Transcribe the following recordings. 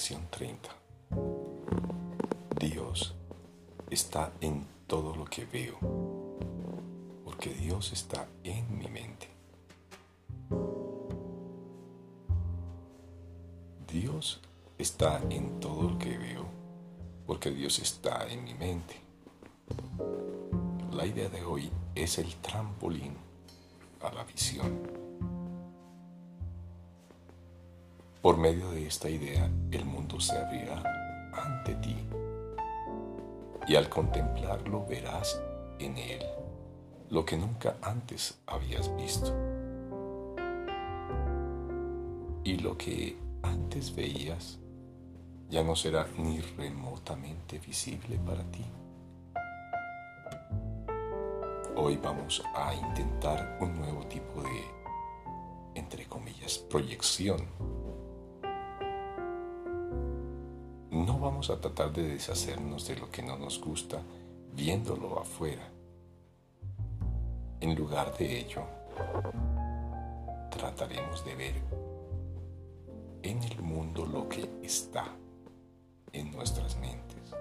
Lección 30. Dios está en todo lo que veo, porque Dios está en mi mente. Dios está en todo lo que veo, porque Dios está en mi mente. La idea de hoy es el trampolín a la visión. Por medio de esta idea, el mundo se abrirá ante ti y al contemplarlo verás en él lo que nunca antes habías visto. Y lo que antes veías ya no será ni remotamente visible para ti. Hoy vamos a intentar un nuevo tipo de, entre comillas, proyección no vamos a tratar de deshacernos de lo que no nos gusta viéndolo afuera. En lugar de ello, trataremos de ver en el mundo lo que está en nuestras mentes.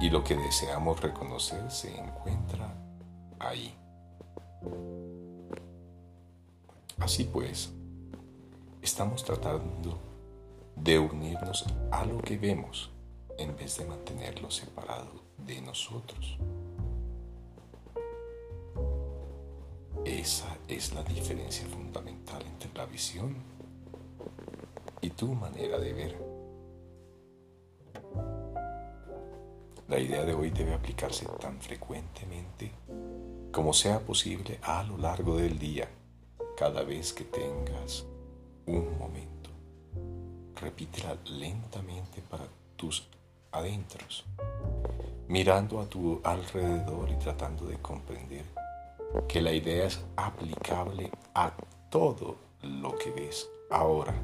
Y lo que deseamos reconocer se encuentra ahí. Así pues, estamos tratando de unirnos a lo que vemos en vez de mantenerlo separado de nosotros. Esa es la diferencia fundamental entre la visión y tu manera de ver. La idea de hoy debe aplicarse tan frecuentemente como sea posible a lo largo del día, cada vez que tengas un momento repítela lentamente para tus adentros, mirando a tu alrededor y tratando de comprender que la idea es aplicable a todo lo que ves ahora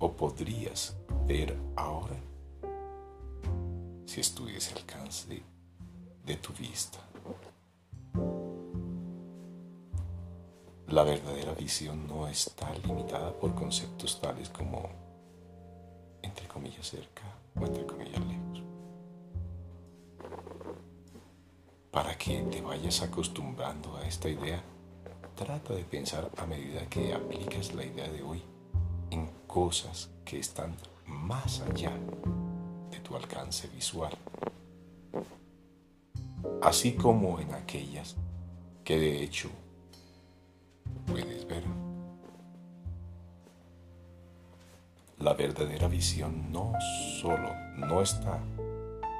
o podrías ver ahora si estuviese el alcance de tu vista. La verdadera visión no está limitada por conceptos tales como comillas cerca comillas lejos. Para que te vayas acostumbrando a esta idea, trata de pensar a medida que aplicas la idea de hoy en cosas que están más allá de tu alcance visual, así como en aquellas que de hecho la verdadera visión no solo no está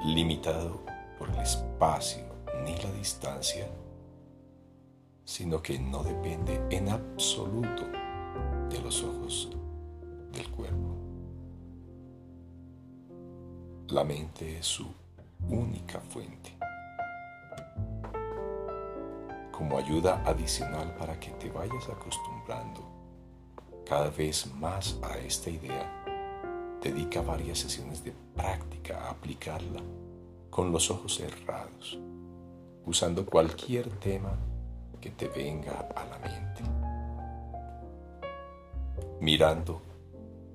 limitado por el espacio ni la distancia, sino que no depende en absoluto de los ojos del cuerpo. La mente es su única fuente. Como ayuda adicional para que te vayas acostumbrando cada vez más a esta idea, dedica varias sesiones de práctica a aplicarla con los ojos cerrados, usando cualquier tema que te venga a la mente, mirando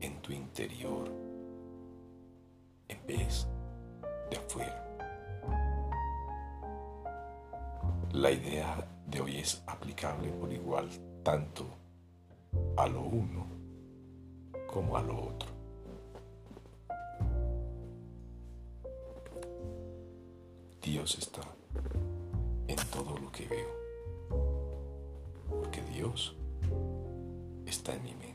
en tu interior en vez de afuera. La idea de hoy es aplicable por igual tanto a lo uno como a lo otro. Dios está en todo lo que veo, porque Dios está en mi mente.